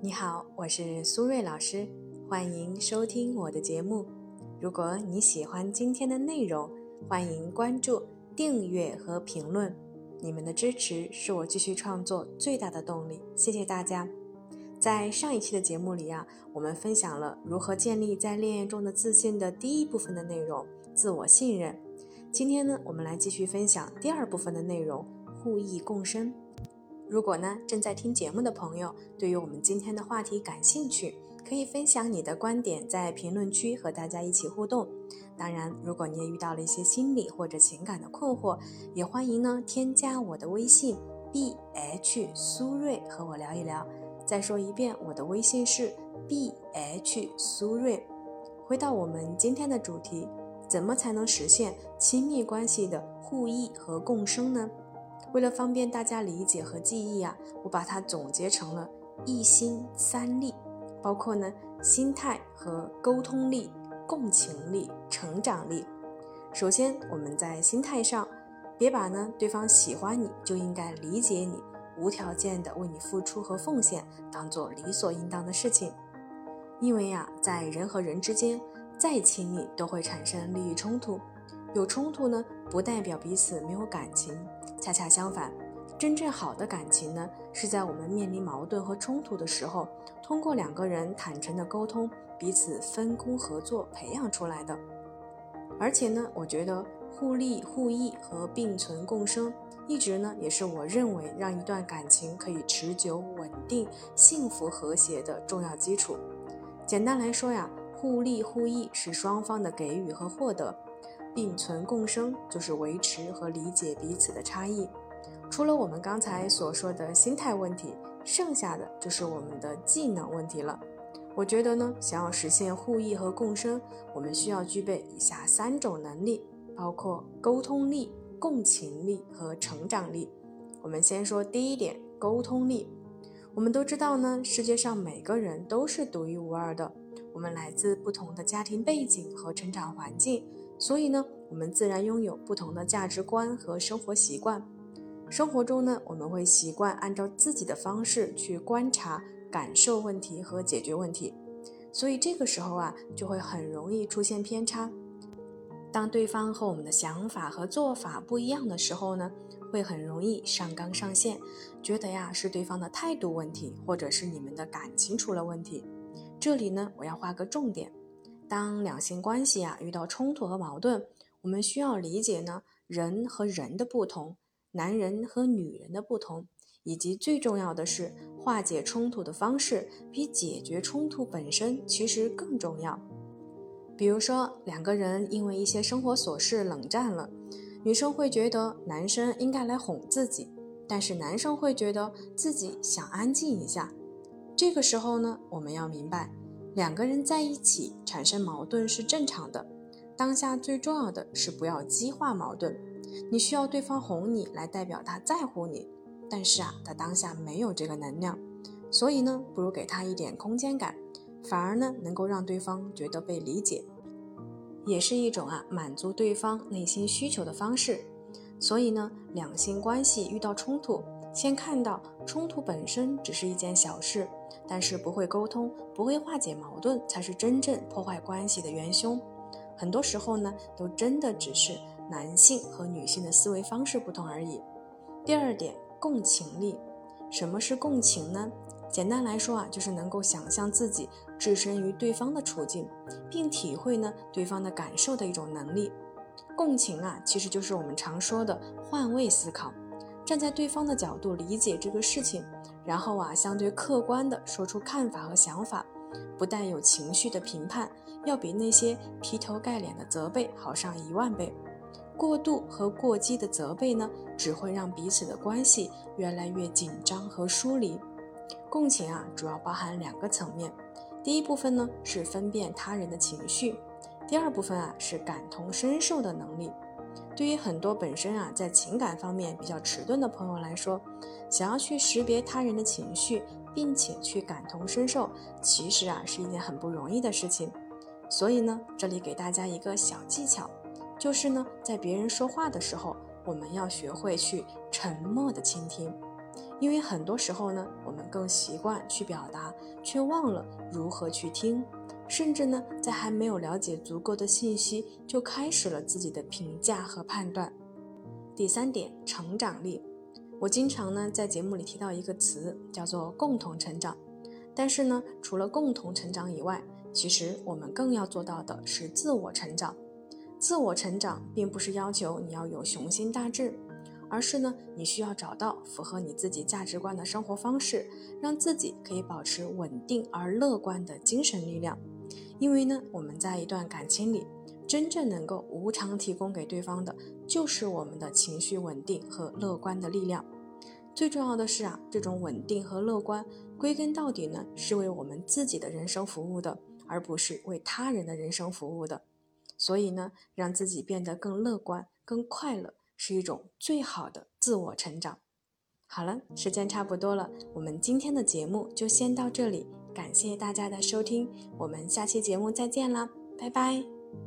你好，我是苏瑞老师，欢迎收听我的节目。如果你喜欢今天的内容，欢迎关注、订阅和评论。你们的支持是我继续创作最大的动力，谢谢大家。在上一期的节目里啊，我们分享了如何建立在恋爱中的自信的第一部分的内容——自我信任。今天呢，我们来继续分享第二部分的内容——互益共生。如果呢正在听节目的朋友，对于我们今天的话题感兴趣，可以分享你的观点，在评论区和大家一起互动。当然，如果你也遇到了一些心理或者情感的困惑，也欢迎呢添加我的微信 b h 苏瑞和我聊一聊。再说一遍，我的微信是 b h 苏瑞。回到我们今天的主题，怎么才能实现亲密关系的互益和共生呢？为了方便大家理解和记忆啊，我把它总结成了一心三力，包括呢心态和沟通力、共情力、成长力。首先，我们在心态上，别把呢对方喜欢你就应该理解你、无条件的为你付出和奉献当做理所应当的事情，因为呀，在人和人之间再亲密都会产生利益冲突，有冲突呢不代表彼此没有感情。恰恰相反，真正好的感情呢，是在我们面临矛盾和冲突的时候，通过两个人坦诚的沟通，彼此分工合作培养出来的。而且呢，我觉得互利互益和并存共生，一直呢也是我认为让一段感情可以持久稳定、幸福和谐的重要基础。简单来说呀，互利互益是双方的给予和获得。并存共生就是维持和理解彼此的差异。除了我们刚才所说的心态问题，剩下的就是我们的技能问题了。我觉得呢，想要实现互益和共生，我们需要具备以下三种能力，包括沟通力、共情力和成长力。我们先说第一点，沟通力。我们都知道呢，世界上每个人都是独一无二的，我们来自不同的家庭背景和成长环境。所以呢，我们自然拥有不同的价值观和生活习惯。生活中呢，我们会习惯按照自己的方式去观察、感受问题和解决问题。所以这个时候啊，就会很容易出现偏差。当对方和我们的想法和做法不一样的时候呢，会很容易上纲上线，觉得呀是对方的态度问题，或者是你们的感情出了问题。这里呢，我要画个重点。当两性关系啊遇到冲突和矛盾，我们需要理解呢人和人的不同，男人和女人的不同，以及最重要的是化解冲突的方式比解决冲突本身其实更重要。比如说两个人因为一些生活琐事冷战了，女生会觉得男生应该来哄自己，但是男生会觉得自己想安静一下。这个时候呢，我们要明白。两个人在一起产生矛盾是正常的，当下最重要的是不要激化矛盾。你需要对方哄你来代表他在乎你，但是啊，他当下没有这个能量，所以呢，不如给他一点空间感，反而呢，能够让对方觉得被理解，也是一种啊满足对方内心需求的方式。所以呢，两性关系遇到冲突。先看到冲突本身只是一件小事，但是不会沟通、不会化解矛盾，才是真正破坏关系的元凶。很多时候呢，都真的只是男性和女性的思维方式不同而已。第二点，共情力。什么是共情呢？简单来说啊，就是能够想象自己置身于对方的处境，并体会呢对方的感受的一种能力。共情啊，其实就是我们常说的换位思考。站在对方的角度理解这个事情，然后啊，相对客观的说出看法和想法，不但有情绪的评判，要比那些劈头盖脸的责备好上一万倍。过度和过激的责备呢，只会让彼此的关系越来越紧张和疏离。共情啊，主要包含两个层面，第一部分呢是分辨他人的情绪，第二部分啊是感同身受的能力。对于很多本身啊在情感方面比较迟钝的朋友来说，想要去识别他人的情绪，并且去感同身受，其实啊是一件很不容易的事情。所以呢，这里给大家一个小技巧，就是呢，在别人说话的时候，我们要学会去沉默的倾听。因为很多时候呢，我们更习惯去表达，却忘了如何去听，甚至呢，在还没有了解足够的信息，就开始了自己的评价和判断。第三点，成长力。我经常呢在节目里提到一个词，叫做共同成长。但是呢，除了共同成长以外，其实我们更要做到的是自我成长。自我成长并不是要求你要有雄心大志。而是呢，你需要找到符合你自己价值观的生活方式，让自己可以保持稳定而乐观的精神力量。因为呢，我们在一段感情里，真正能够无偿提供给对方的，就是我们的情绪稳定和乐观的力量。最重要的是啊，这种稳定和乐观，归根到底呢，是为我们自己的人生服务的，而不是为他人的人生服务的。所以呢，让自己变得更乐观、更快乐。是一种最好的自我成长。好了，时间差不多了，我们今天的节目就先到这里，感谢大家的收听，我们下期节目再见啦，拜拜。